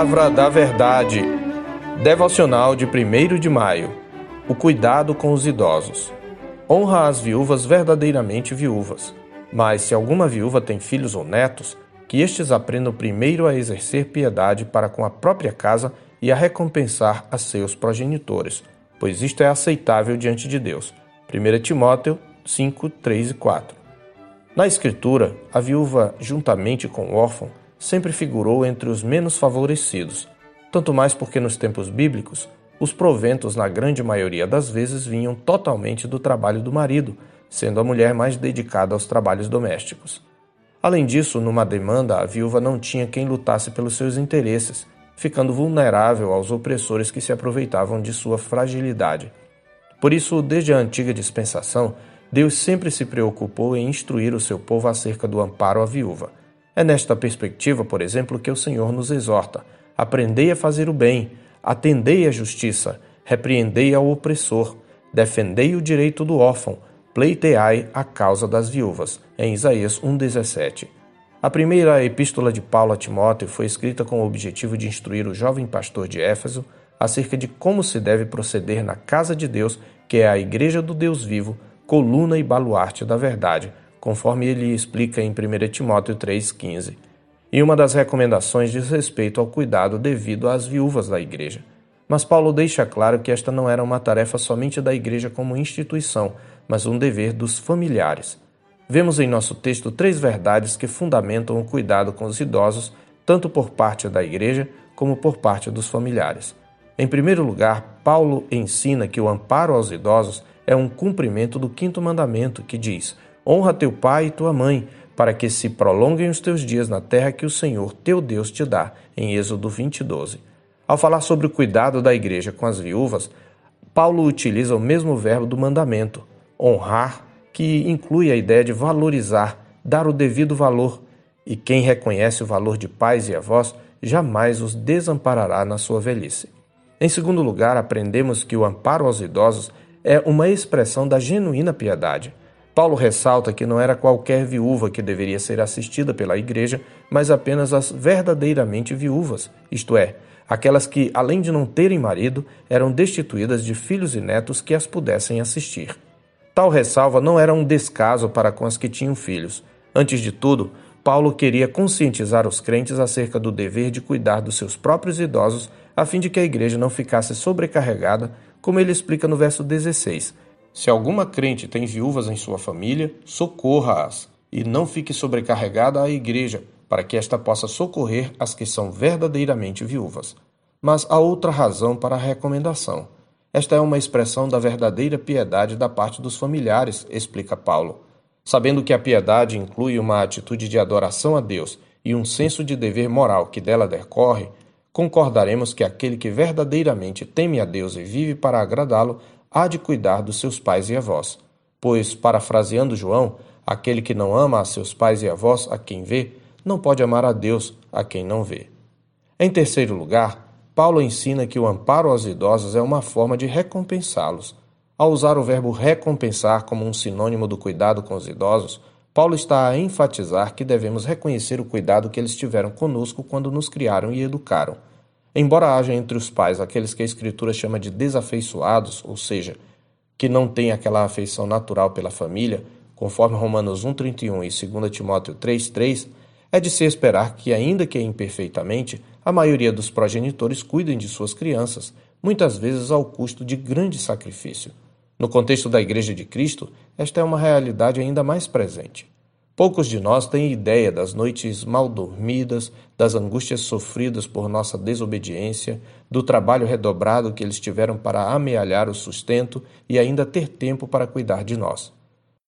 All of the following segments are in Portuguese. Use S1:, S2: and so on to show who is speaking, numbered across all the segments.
S1: Palavra da Verdade. Devocional de 1 de maio. O cuidado com os idosos. Honra as viúvas verdadeiramente viúvas. Mas se alguma viúva tem filhos ou netos, que estes aprendam primeiro a exercer piedade para com a própria casa e a recompensar a seus progenitores, pois isto é aceitável diante de Deus. 1 Timóteo 5, 3 e 4. Na Escritura, a viúva, juntamente com o órfão, sempre figurou entre os menos favorecidos, tanto mais porque nos tempos bíblicos, os proventos, na grande maioria das vezes, vinham totalmente do trabalho do marido, sendo a mulher mais dedicada aos trabalhos domésticos. Além disso, numa demanda, a viúva não tinha quem lutasse pelos seus interesses, ficando vulnerável aos opressores que se aproveitavam de sua fragilidade. Por isso, desde a antiga dispensação, Deus sempre se preocupou em instruir o seu povo acerca do amparo à viúva. É nesta perspectiva, por exemplo, que o Senhor nos exorta: aprendei a fazer o bem, atendei à justiça, repreendei ao opressor, defendei o direito do órfão, pleiteai a causa das viúvas. Em Isaías 1,17. A primeira epístola de Paulo a Timóteo foi escrita com o objetivo de instruir o jovem pastor de Éfeso acerca de como se deve proceder na casa de Deus, que é a igreja do Deus vivo, coluna e baluarte da verdade, conforme ele explica em 1 Timóteo 3,15. E uma das recomendações diz respeito ao cuidado devido às viúvas da igreja. Mas Paulo deixa claro que esta não era uma tarefa somente da igreja como instituição, mas um dever dos familiares. Vemos em nosso texto três verdades que fundamentam o cuidado com os idosos, tanto por parte da igreja como por parte dos familiares. Em primeiro lugar, Paulo ensina que o amparo aos idosos é um cumprimento do quinto mandamento, que diz: Honra teu pai e tua mãe, para que se prolonguem os teus dias na terra que o Senhor teu Deus te dá, em Êxodo 20, 12. Ao falar sobre o cuidado da igreja com as viúvas, Paulo utiliza o mesmo verbo do mandamento, honrar, que inclui a ideia de valorizar, dar o devido valor, e quem reconhece o valor de pais e avós jamais os desamparará na sua velhice. Em segundo lugar, aprendemos que o amparo aos idosos é uma expressão da genuína piedade. Paulo ressalta que não era qualquer viúva que deveria ser assistida pela igreja, mas apenas as verdadeiramente viúvas, isto é, aquelas que, além de não terem marido, eram destituídas de filhos e netos que as pudessem assistir. Tal ressalva não era um descaso para com as que tinham filhos. Antes de tudo, Paulo queria conscientizar os crentes acerca do dever de cuidar dos seus próprios idosos, a fim de que a igreja não ficasse sobrecarregada, como ele explica no verso 16 se alguma crente tem viúvas em sua família, socorra-as e não fique sobrecarregada a igreja, para que esta possa socorrer as que são verdadeiramente viúvas. Mas há outra razão para a recomendação. Esta é uma expressão da verdadeira piedade da parte dos familiares, explica Paulo. Sabendo que a piedade inclui uma atitude de adoração a Deus e um senso de dever moral que dela decorre, concordaremos que aquele que verdadeiramente teme a Deus e vive para agradá-lo há de cuidar dos seus pais e avós. Pois, parafraseando João, aquele que não ama a seus pais e avós a quem vê, não pode amar a Deus a quem não vê. Em terceiro lugar, Paulo ensina que o amparo aos idosos é uma forma de recompensá-los. Ao usar o verbo recompensar como um sinônimo do cuidado com os idosos, Paulo está a enfatizar que devemos reconhecer o cuidado que eles tiveram conosco quando nos criaram e educaram. Embora haja entre os pais aqueles que a Escritura chama de desafeiçoados, ou seja, que não têm aquela afeição natural pela família, conforme Romanos 1,31 e 2 Timóteo 3,3, é de se esperar que, ainda que imperfeitamente, a maioria dos progenitores cuidem de suas crianças, muitas vezes ao custo de grande sacrifício. No contexto da Igreja de Cristo, esta é uma realidade ainda mais presente. Poucos de nós têm ideia das noites mal dormidas, das angústias sofridas por nossa desobediência, do trabalho redobrado que eles tiveram para amealhar o sustento e ainda ter tempo para cuidar de nós.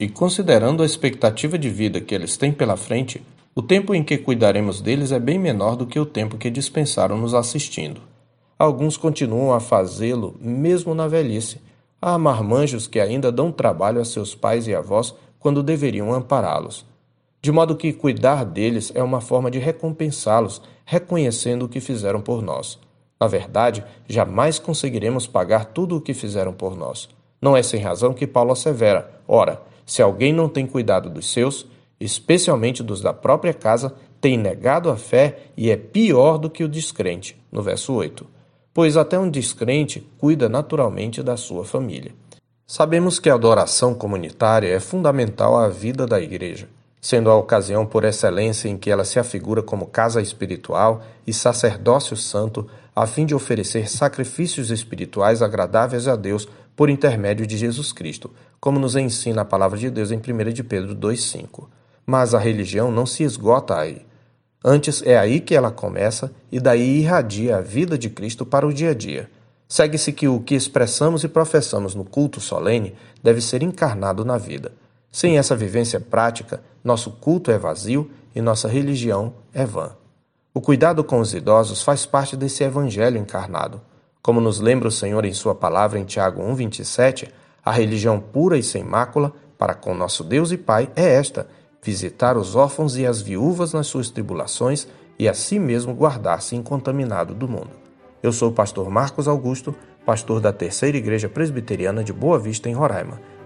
S1: E considerando a expectativa de vida que eles têm pela frente, o tempo em que cuidaremos deles é bem menor do que o tempo que dispensaram nos assistindo. Alguns continuam a fazê-lo mesmo na velhice. Há marmanjos que ainda dão trabalho a seus pais e avós quando deveriam ampará-los de modo que cuidar deles é uma forma de recompensá-los, reconhecendo o que fizeram por nós. Na verdade, jamais conseguiremos pagar tudo o que fizeram por nós. Não é sem razão que Paulo assevera: ora, se alguém não tem cuidado dos seus, especialmente dos da própria casa, tem negado a fé e é pior do que o descrente, no verso 8. Pois até um descrente cuida naturalmente da sua família. Sabemos que a adoração comunitária é fundamental à vida da igreja, sendo a ocasião por excelência em que ela se afigura como casa espiritual e sacerdócio santo, a fim de oferecer sacrifícios espirituais agradáveis a Deus por intermédio de Jesus Cristo, como nos ensina a palavra de Deus em 1 de Pedro 2,5. Mas a religião não se esgota aí. Antes é aí que ela começa e daí irradia a vida de Cristo para o dia a dia. Segue-se que o que expressamos e professamos no culto solene deve ser encarnado na vida. Sem essa vivência prática, nosso culto é vazio e nossa religião é vã. O cuidado com os idosos faz parte desse evangelho encarnado. Como nos lembra o Senhor em Sua palavra em Tiago 1,27, a religião pura e sem mácula para com nosso Deus e Pai é esta: visitar os órfãos e as viúvas nas suas tribulações e a si mesmo guardar-se incontaminado do mundo. Eu sou o pastor Marcos Augusto, pastor da Terceira Igreja Presbiteriana de Boa Vista, em Roraima.